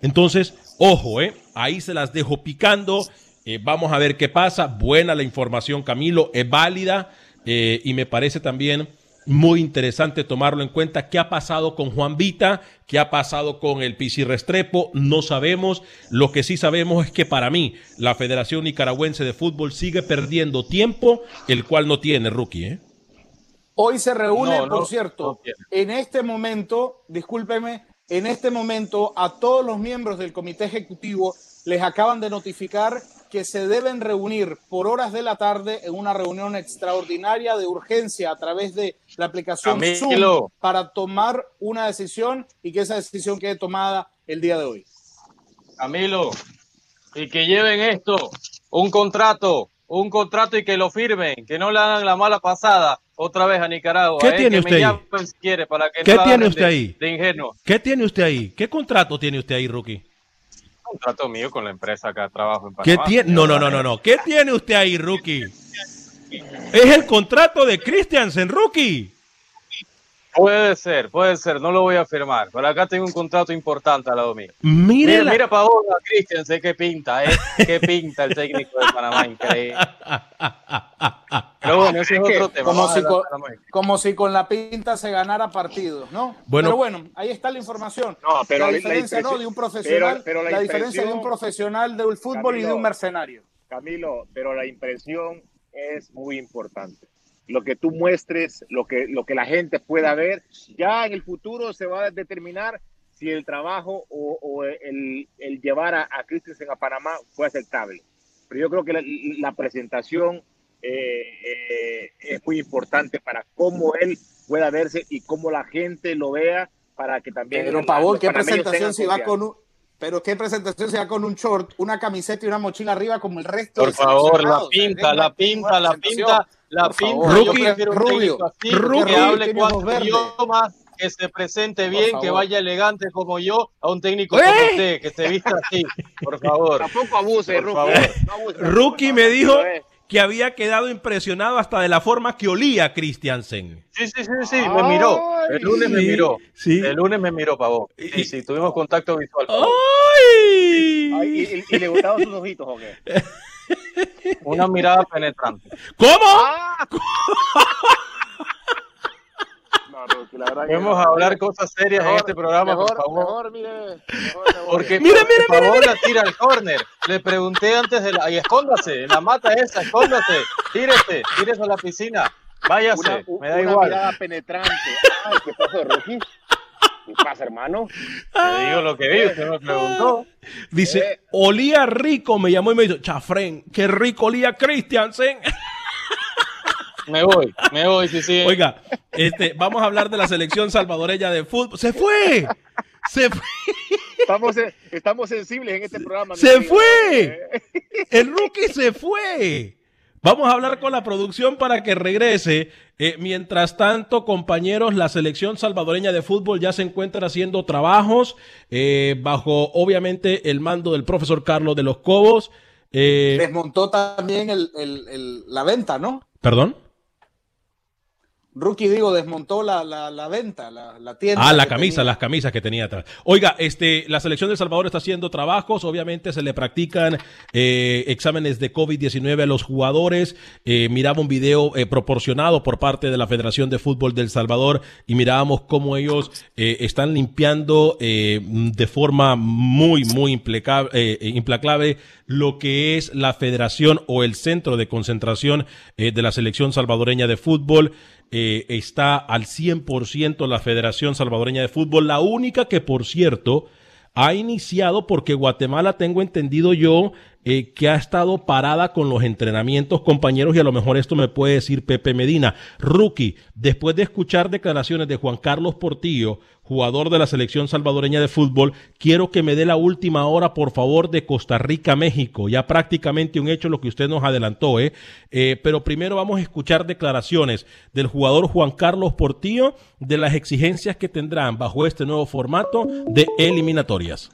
Entonces, ojo, ¿eh? ahí se las dejo picando. Eh, vamos a ver qué pasa. Buena la información, Camilo, es válida eh, y me parece también muy interesante tomarlo en cuenta. ¿Qué ha pasado con Juan Vita? ¿Qué ha pasado con el Pisi Restrepo? No sabemos. Lo que sí sabemos es que para mí la Federación Nicaragüense de Fútbol sigue perdiendo tiempo, el cual no tiene, rookie. ¿eh? Hoy se reúne, No, no, por cierto, no en este momento, discúlpeme, en este momento a todos los miembros del comité ejecutivo les acaban de notificar que se deben reunir por horas de la tarde en una reunión extraordinaria de urgencia a través de la aplicación Camilo. Zoom para tomar una decisión y que esa decisión quede tomada el día de hoy. Camilo, y que lleven esto, un contrato, un contrato y que lo firmen, que no le hagan la mala pasada otra vez a Nicaragua. ¿Qué eh, tiene que usted ahí? llamen si quiere para que ¿Qué no tiene usted de- ahí? De ingenuo. ¿Qué tiene usted ahí? ¿Qué contrato tiene usted ahí, rookie? Contrato mío con la empresa que trabajo en ¿Qué Panamá. tiene? No, no, no, no, no. ¿Qué tiene usted ahí, rookie? Es el contrato de Christiansen, rookie. Puede ser, puede ser, no lo voy a firmar. Pero acá tengo un contrato importante al lado mío. Mire, Mira, la- mira para vos, Cristian, sé qué pinta, ¿eh? Qué pinta el técnico de Panamá, increíble. Pero bueno, ese es otro tema. Como a si, con, de Panamá. como si con la pinta se ganara partidos, ¿no? Bueno. pero bueno, ahí está la información. No, pero la la- la diferencia ¿no? impresión- de un profesional, pero- pero la la, diferencia de un profesional del fútbol y de un mercenario. Camilo, pero la impresión es muy importante. Lo que tú muestres, lo que, lo que la gente pueda ver, ya en el futuro se va a determinar si el trabajo o, o el, el llevar a, a Christensen a Panamá fue aceptable. Pero yo creo que la, la presentación eh, eh, es muy importante para cómo él pueda verse y cómo la gente lo vea para que también... Pero Pavón, ¿qué presentación se va con un pero qué presentación se va con un short, una camiseta y una mochila arriba como el resto Por de favor, la pinta, la pinta, la pinta, la pinta. Yo Rookie, Rubio, así, Rookie, que hable cuatro idiomas, que se presente bien, que vaya elegante como yo, a un técnico ¡Eh! como usted, que se vista así, por favor. Tampoco abuse, Por Rookie. favor. No abuse. Rookie me dijo que había quedado impresionado hasta de la forma que olía Christiansen. Sí, sí, sí, sí, me miró. El lunes me miró. Sí. El lunes me miró, pavo. Sí, sí, tuvimos contacto visual. ¡Ay! Ay, ¿y, y, le gustaban sus ojitos o qué? Una mirada penetrante. ¿Cómo? ¡Ah! No, Ruki, la verdad que Vamos a hablar cosas serias en este programa, mejor, por favor. Mejor, mire. mejor. Porque Mira, por mira, favor la tira al córner. Le pregunté antes de la. Y escóndase, en la mata esa, escóndase. Tírese, tírese a la piscina. Váyase, una, me da una igual. mirada penetrante. Ay, ¿qué pasa, Ruki? ¿Qué pasa, hermano? Te digo lo que vi, usted me preguntó. Dice, Eh. olía rico, me llamó y me dijo, Chafren, qué rico olía Christiansen. Me voy, me voy, sí, sí. Oiga, este, vamos a hablar de la selección salvadoreña de fútbol. ¡Se fue! ¡Se fue! Estamos, en- estamos sensibles en este programa. ¡Se amigo. fue! El rookie se fue. Vamos a hablar con la producción para que regrese. Eh, mientras tanto, compañeros, la selección salvadoreña de fútbol ya se encuentra haciendo trabajos eh, bajo, obviamente, el mando del profesor Carlos de los Cobos. Eh, Desmontó también el, el- el- la venta, ¿no? ¿Perdón? Rookie, digo, desmontó la, la, la venta, la, la tienda. Ah, la camisa, tenía. las camisas que tenía atrás. Oiga, este, la selección de El Salvador está haciendo trabajos, obviamente se le practican eh, exámenes de COVID-19 a los jugadores. Eh, miraba un video eh, proporcionado por parte de la Federación de Fútbol del Salvador y mirábamos cómo ellos eh, están limpiando eh, de forma muy, muy implecable, eh, implacable lo que es la federación o el centro de concentración de la selección salvadoreña de fútbol. Eh, está al 100% la Federación Salvadoreña de Fútbol, la única que, por cierto, ha iniciado porque Guatemala, tengo entendido yo, eh, que ha estado parada con los entrenamientos, compañeros, y a lo mejor esto me puede decir Pepe Medina. Rookie, después de escuchar declaraciones de Juan Carlos Portillo, jugador de la selección salvadoreña de fútbol, quiero que me dé la última hora, por favor, de Costa Rica, México. Ya prácticamente un hecho lo que usted nos adelantó, ¿eh? Eh, pero primero vamos a escuchar declaraciones del jugador Juan Carlos Portillo de las exigencias que tendrán bajo este nuevo formato de eliminatorias.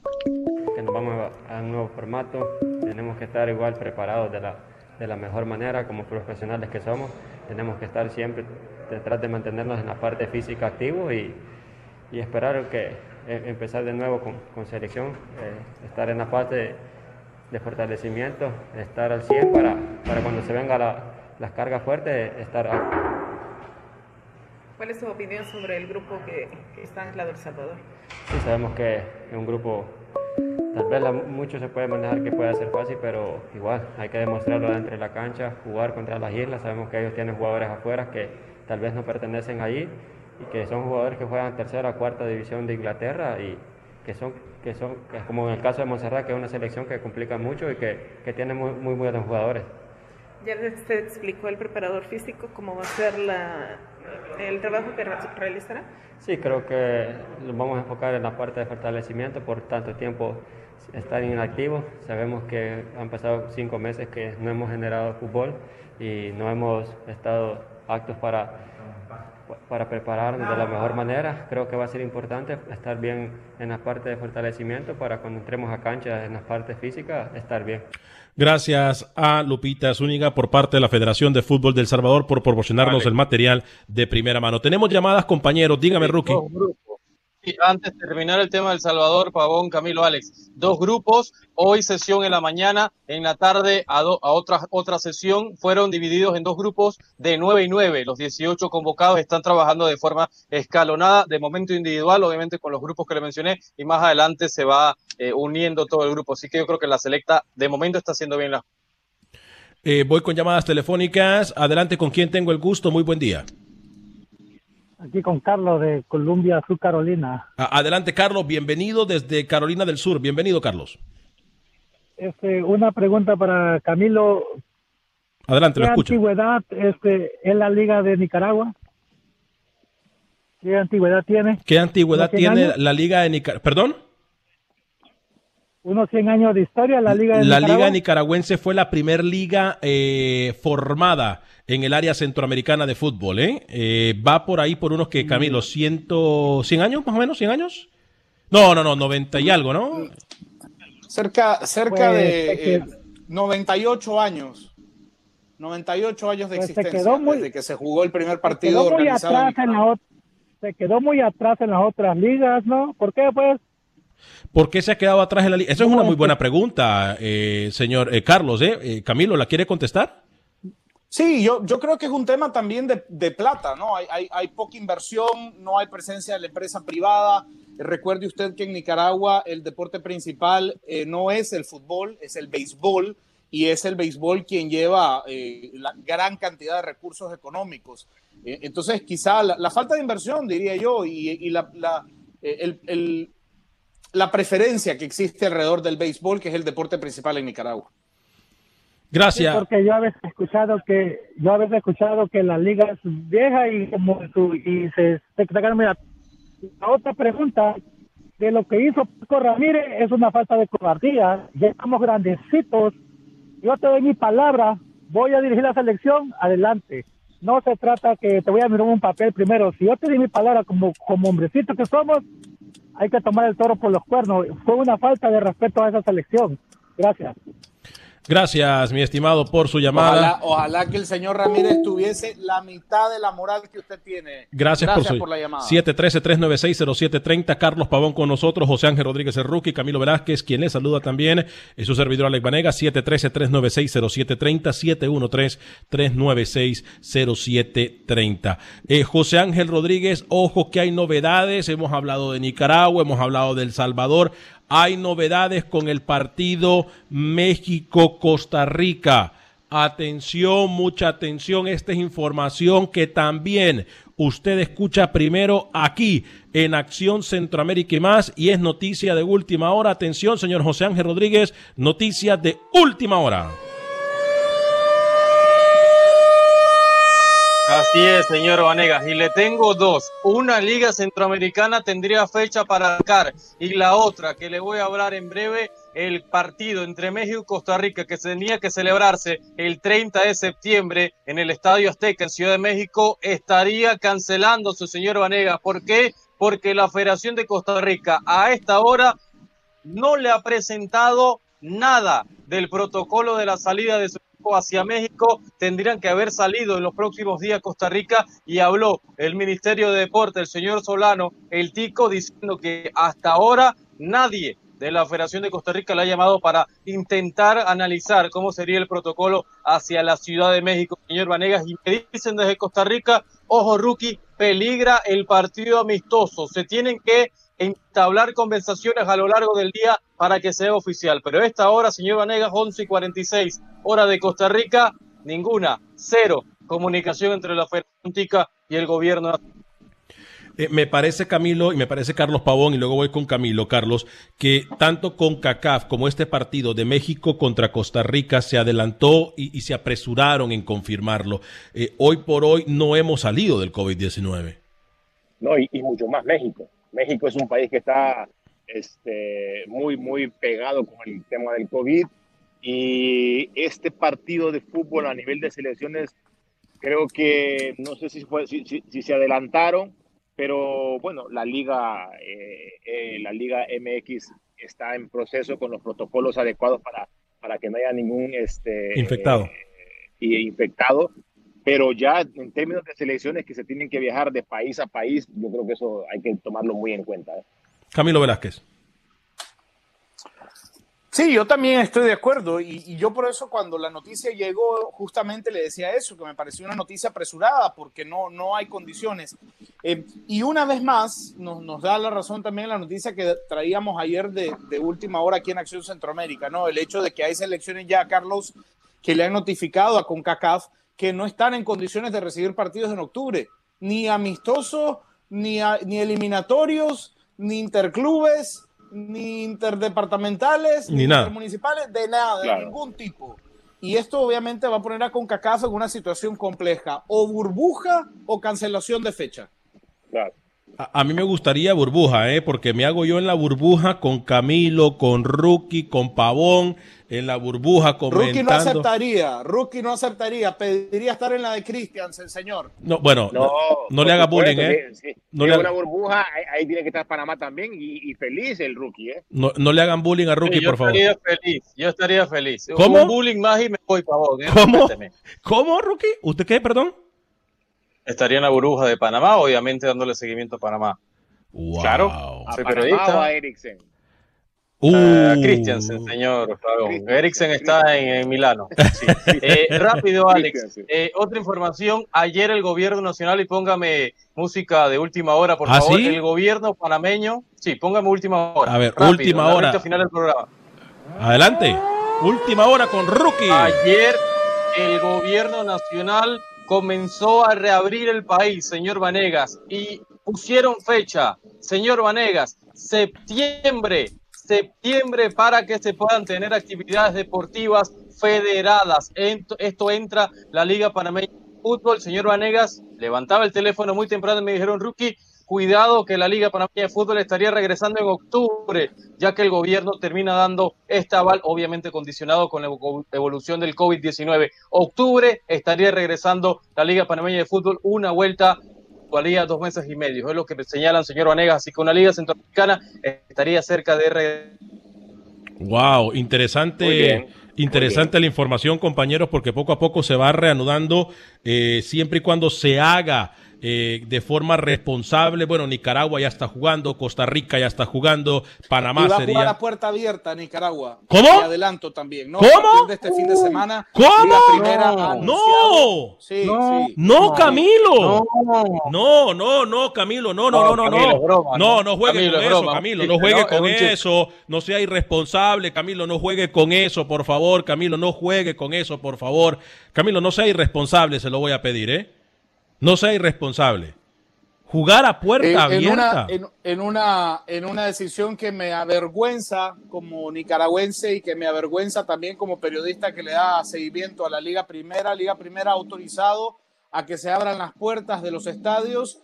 Vamos a, un nuevo formato, tenemos que estar igual preparados de la, de la mejor manera como profesionales que somos, tenemos que estar siempre detrás de mantenernos en la parte física activo y, y esperar que eh, empezar de nuevo con, con selección, eh, estar en la parte de, de fortalecimiento, estar al 100 para, para cuando se vengan la, las cargas fuertes, estar a- ¿Cuál es su opinión sobre el grupo que, que está anclado El Salvador? Sí, sabemos que es un grupo, tal vez la- mucho se puede manejar que pueda ser fácil, pero igual hay que demostrarlo dentro de la cancha, jugar contra las islas. Sabemos que ellos tienen jugadores afuera que tal vez no pertenecen allí y que son jugadores que juegan tercera, cuarta división de Inglaterra y que son, que son que es como en el caso de Montserrat, que es una selección que complica mucho y que, que tiene muy, muy buenos jugadores. Ya se explicó el preparador físico cómo va a ser la, el trabajo que re- realizará. Sí, creo que nos vamos a enfocar en la parte de fortalecimiento por tanto tiempo estar inactivos. Sabemos que han pasado cinco meses que no hemos generado fútbol y no hemos estado actos para, para prepararnos de la mejor manera. Creo que va a ser importante estar bien en la parte de fortalecimiento para cuando entremos a cancha en la parte física estar bien. Gracias a Lupita Zúñiga por parte de la Federación de Fútbol del Salvador por proporcionarnos Vale. el material de primera mano. Tenemos llamadas, compañeros. Dígame, Rookie. Antes de terminar el tema del Salvador, Pavón, Camilo, Alex, dos grupos, hoy sesión en la mañana, en la tarde a, otra, otra sesión, fueron divididos en dos grupos de 9 y 9. Los 18 convocados están trabajando de forma escalonada, de momento individual, obviamente con los grupos que le mencioné, y más adelante se va eh, uniendo todo el grupo. Así que yo creo que la selecta de momento está haciendo bien la Eh, voy con llamadas telefónicas. Adelante, ¿con quién tengo el gusto? Muy buen día. Aquí con Carlos de Columbia, Sur Carolina. A- adelante, Carlos. Bienvenido desde Carolina del Sur. Bienvenido, Carlos. Este, una pregunta para Camilo. Adelante, lo ¿Qué escucho. antigüedad este, es la Liga de Nicaragua? ¿Qué antigüedad tiene? ¿Qué antigüedad ¿Unos 100 tiene años? la Liga de Nicaragua? ¿Perdón? ¿Unos 100 años de historia la Liga de La Nicaragua? Liga Nicaragüense fue la primer liga eh, formada en el área centroamericana de fútbol. ¿eh? Eh, va por ahí por unos que, Camilo, ciento, 100 años más o menos, 100 años. No, no, no, 90 y algo, ¿no? Cerca, cerca Pues, de eh, 98 años. 98 años de Pues se existencia, quedó muy- desde que se jugó el primer Se partido quedó muy organizado. atrás en la se quedó muy atrás en las otras ligas, ¿no? ¿Por qué, pues? ¿Por qué se ha quedado atrás en la liga? Eso es una muy buena pregunta, eh, señor eh, Carlos. ¿eh? Camilo, ¿la quiere contestar? Sí, yo, yo creo que es un tema también de, de plata, ¿no? Hay, hay, hay poca inversión, no hay presencia de la empresa privada. Recuerde usted que en Nicaragua el deporte principal no es el fútbol, es el béisbol, y es el béisbol quien lleva la gran cantidad de recursos económicos. Entonces, quizá la, la falta de inversión, diría yo, y, y la, la, el- el- la preferencia que existe alrededor del béisbol, que es el deporte principal en Nicaragua. Gracias. Sí, porque yo a veces he escuchado que yo a veces he escuchado que la liga es vieja y como su- y se, se mira, la otra pregunta de lo que hizo Paco Ramírez es una falta de cobardía. Ya estamos grandecitos. Yo te doy mi palabra, voy a dirigir la selección, adelante. No se trata que te voy a mirar un papel primero. Si yo te di mi palabra como, como hombrecito que somos, hay que tomar el toro por los cuernos. Fue una falta de respeto a esa selección. Gracias. Gracias, mi estimado, por su llamada. Ojalá, ojalá que el señor Ramírez tuviese la mitad de la moral que usted tiene. Gracias, por, su la llamada. 713-396-0730. Carlos Pavón con nosotros, José Ángel Rodríguez el Rookie, Camilo Velázquez, quien le saluda también, es su servidor Alex Vanega, 713-396-0730, 713-396-0730. Eh, José Ángel Rodríguez, ojo que hay novedades, hemos hablado de Nicaragua, hemos hablado de El Salvador, hay novedades con el partido México-Costa Rica. Atención, mucha atención. Esta es información que también usted escucha primero aquí en Acción Centroamérica y más. Y es noticia de última hora. Atención, señor José Ángel Rodríguez. Noticia de última hora. Así es, señor Vanegas. Y le tengo dos. Una liga centroamericana tendría fecha para arrancar. Y la otra, que le voy a hablar en breve, el partido entre México y Costa Rica, que tenía que celebrarse el 30 de septiembre en el Estadio Azteca en Ciudad de México, estaría cancelándose, señor Vanegas. ¿Por qué? Porque la Federación de Costa Rica a esta hora no le ha presentado nada del protocolo de la salida de su hacia México. Tendrían que haber salido en los próximos días a Costa Rica y habló el Ministerio de Deporte, el señor Solano, el Tico, diciendo que hasta ahora nadie de la Federación de Costa Rica le ha llamado para intentar analizar cómo sería el protocolo hacia la Ciudad de México, señor Vanegas. Y me dicen desde Costa Rica, ojo rookie, peligra el partido amistoso. Se tienen que entablar conversaciones a lo largo del día para que sea oficial. Pero a esta hora, señor Vanegas, 11 y 46, hora de Costa Rica, ninguna, cero comunicación entre la Federación Tica y el gobierno. Eh, me parece Camilo y me parece Carlos Pavón y luego voy con Camilo, Carlos, que tanto con CACAF como este partido de México contra Costa Rica se adelantó y, y se apresuraron en confirmarlo. Eh, hoy por hoy no hemos salido del COVID-19. No, y, y mucho más México. México es un país que está este, muy, muy pegado con el tema del COVID y este partido de fútbol a nivel de selecciones, creo que no sé si, fue, si, si, si se adelantaron, pero bueno, la liga, eh, eh, la liga MX está en proceso con los protocolos adecuados para, para que no haya ningún este, infectado. Eh, infectado pero ya en términos de selecciones que se tienen que viajar de país a país, yo creo que eso hay que tomarlo muy en cuenta. ¿eh? Camilo Velázquez. Sí, yo también estoy de acuerdo y, y, yo por eso cuando la noticia llegó justamente le decía eso, que me pareció una noticia apresurada porque no, no hay condiciones. Eh, y una vez más nos, nos, da la razón también la noticia que traíamos ayer de, de, última hora aquí en Acción Centroamérica, ¿no? El hecho de que hay selecciones ya, Carlos, que le han notificado a CONCACAF que no están en condiciones de recibir partidos en octubre, ni amistosos, ni, a, ni eliminatorios, ni interclubes, ni interdepartamentales, ni, ni nada. intermunicipales, de nada, claro. de ningún tipo. Y esto obviamente va a poner a CONCACAF en una situación compleja, o burbuja o cancelación de fecha. Claro. A, a mí me gustaría burbuja, ¿eh? porque me hago yo en la burbuja con Camilo, con Rookie, con Pavón, en la burbuja comentando. Rookie no aceptaría, Rookie no aceptaría, pediría estar en la de Christiansen, señor. No, bueno, no, no le haga bullying, ¿eh? Sí, sí. No le haga- una burbuja, ahí, ahí tiene que estar Panamá también y, y feliz el rookie, ¿eh? No, no le hagan bullying a Rookie, yo por favor. estaría feliz, yo estaría feliz. ¿Cómo? Un bullying más y me voy, pavón. ¿eh? ¿Cómo? ¿Cómo, Rookie? ¿Usted qué, perdón? Estaría en la burbuja de Panamá, obviamente dándole seguimiento a Panamá. Claro, ¿A soy Panamá periodista. o a Eriksen? Ah, Uh. Christiansen, señor. Eriksen está en, en Milano. Sí. Eh, rápido, Alex. Christiansen. Eh, otra información. Ayer el gobierno nacional, y póngame música de última hora, por ¿Ah, favor. sí? El gobierno panameño. Sí, póngame última hora. A ver, Rápido, última hora. final del programa. Adelante. Última hora con Rookie. Ayer el gobierno nacional comenzó a reabrir el país, señor Vanegas, y pusieron fecha, señor Vanegas, septiembre, septiembre para que se puedan tener actividades deportivas federadas. Esto entra la Liga Panameña de Fútbol. Señor Vanegas, levantaba el teléfono muy temprano y me dijeron, Rookie, cuidado que la Liga Panameña de Fútbol estaría regresando en octubre, ya que el gobierno termina dando este aval, obviamente condicionado con la evo- evolución del COVID-19. Octubre estaría regresando la Liga Panameña de Fútbol una vuelta actualidad dos meses y medio. Es lo que señalan, señor Vanegas. Así que una liga centroamericana estaría cerca de re- Wow, interesante, interesante la información, compañeros, porque poco a poco se va reanudando, eh, siempre y cuando se haga eh, de forma responsable. Bueno, Nicaragua ya está jugando, Costa Rica ya está jugando, Panamá y va a jugar sería. a puerta abierta Nicaragua. ¿Cómo? Y adelanto también, ¿no? ¿Cómo? De este fin de semana. ¿Cómo? Primera No. Sí, No. sí. No, Camilo. No. No, no, no, Camilo, no, no, no, no, Camilo, no. es broma, No, no juegue Camilo, con es eso, broma. Camilo, no juegue ¿no? Es con chiste. eso, no sea irresponsable, Camilo, no juegue con eso, por favor, Camilo, no juegue con eso, por favor. Camilo, no sea irresponsable, se lo voy a pedir, ¿eh? No sea irresponsable. Jugar a puerta En, en abierta. una, en, en una, en una decisión que me avergüenza como nicaragüense y que me avergüenza también como periodista que le da seguimiento a la Liga Primera. Liga Primera ha autorizado a que se abran las puertas de los estadios.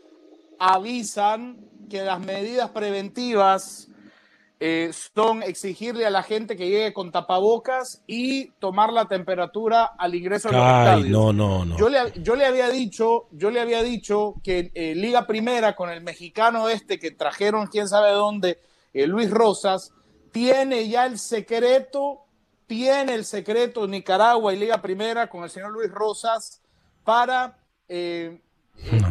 Avisan que las medidas preventivas eh, son exigirle a la gente que llegue con tapabocas y tomar la temperatura al ingreso a los Ay, estadios. no, no, no. Yo le, yo le había dicho, yo le había dicho que eh, Liga Primera con el mexicano este que trajeron quién sabe de dónde, eh, Luis Rosas, tiene ya el secreto, tiene el secreto Nicaragua y Liga Primera con el señor Luis Rosas para,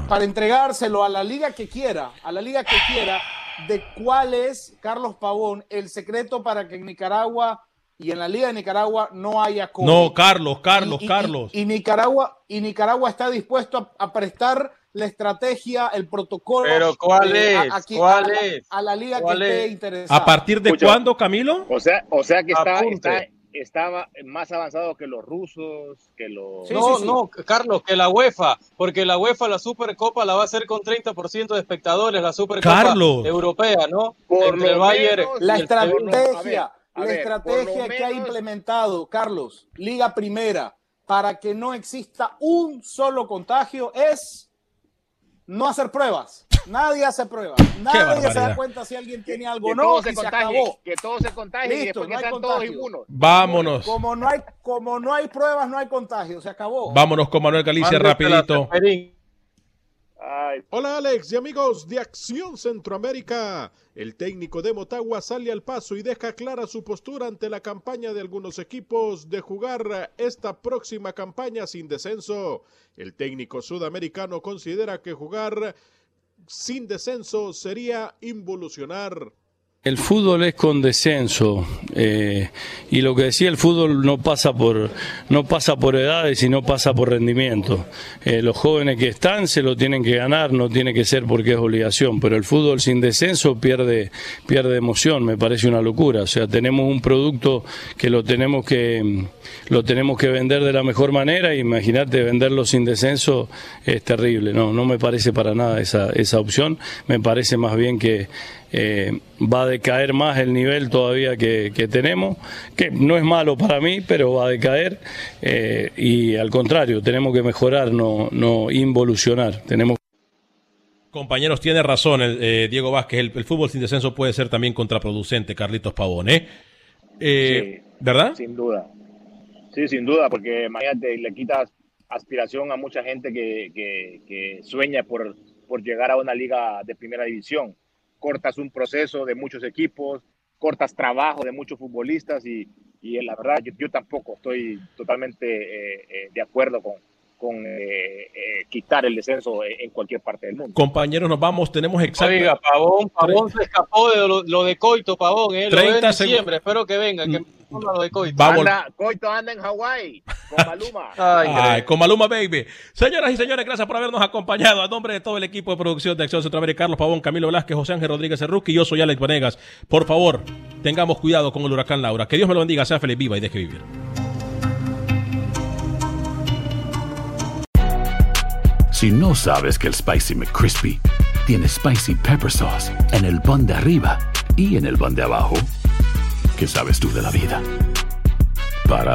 para entregárselo a la liga que quiera, a la liga que quiera, de cuál es, Carlos Pavón, el secreto para que en Nicaragua y en la Liga de Nicaragua no haya COVID. No, Carlos, Carlos, Y- y- Carlos. Y, Nicaragua, y Nicaragua está dispuesto a, a prestar la estrategia, el protocolo. Pero ¿cuál a- es? aquí- ¿Cuál a, la- es? a la liga que ¿Cuál esté interesada. ¿A partir de Escucha. cuándo, Camilo? O sea, o sea que está, estaba más avanzado que los rusos, que los... Sí, no, sí, sí. no, Carlos, que la UEFA, porque la UEFA la Supercopa la va a hacer con 30% de espectadores, la Supercopa Carlos. europea, ¿no? Por Entre el lo Bayern menos- La el estrategia, a ver, a la ver, estrategia que ha implementado, Carlos, Liga Primera, para que no exista un solo contagio es no hacer pruebas. Nadie hace pruebas. Nadie se da cuenta si alguien tiene algo que o no todos y se se contagien, acabó. que todos se contagien y Listo, después no que todos inmunos. Vámonos. Como no hay, como no hay pruebas, no hay contagio. Se acabó. Vámonos con Manuel Galicia rapidito. Hola Alex y amigos de Acción Centroamérica. El técnico de Motagua sale al paso y deja clara su postura ante la campaña de algunos equipos de jugar esta próxima campaña sin descenso. El técnico sudamericano considera que jugar sin descenso sería involucionar. El fútbol es con descenso eh, y lo que decía el fútbol no pasa por no pasa por edades y no pasa por rendimiento. Eh, los jóvenes que están se lo tienen que ganar, no tiene que ser porque es obligación, pero el fútbol sin descenso pierde pierde emoción, me parece una locura. O sea, tenemos un producto que lo tenemos que lo tenemos que vender de la mejor manera. Imagínate venderlo sin descenso es terrible. No, no me parece para nada esa esa opción. Me parece más bien que eh, va a decaer más el nivel todavía que, que tenemos, que no es malo para mí, pero va a decaer eh, y al contrario, tenemos que mejorar, no, no involucionar. Tenemos Compañeros, tiene razón el, eh, Diego Vázquez. El, el, fútbol sin descenso puede ser también contraproducente, Carlitos Pavón, ¿eh? eh sí, ¿Verdad? Sin duda. Sí, sin duda, porque imagínate, le quitas aspiración a mucha gente que, que, que sueña por, por llegar a una liga de primera división. Cortas un proceso de muchos equipos, cortas trabajo de muchos futbolistas y, y la verdad yo, yo tampoco estoy totalmente eh, eh, de acuerdo con, con eh, eh, quitar el descenso en cualquier parte del mundo. Compañeros, nos vamos, tenemos exacto. Oiga, Pavón, Pavón se escapó de lo, lo de Coito, Pavón, eh, 30 lo de diciembre, espero que venga, que lo de Coito. Vamos. Anda, Coito anda en Hawái, con Maluma. Ay, Ay, con Maluma, baby. Señoras y señores, gracias por habernos acompañado. A nombre de todo el equipo de producción de Acción Centroamérica, Carlos Pavón, Camilo Velázquez, José Ángel Rodríguez Cerruqui, yo soy Alex Vanegas. Por favor, tengamos cuidado con el huracán Laura. Que Dios me lo bendiga, sea feliz, viva y deje vivir. Si no sabes que el Spicy McCrispy tiene Spicy Pepper Sauce en el pan de arriba y en el pan de abajo, ¿qué sabes tú de la vida? Para,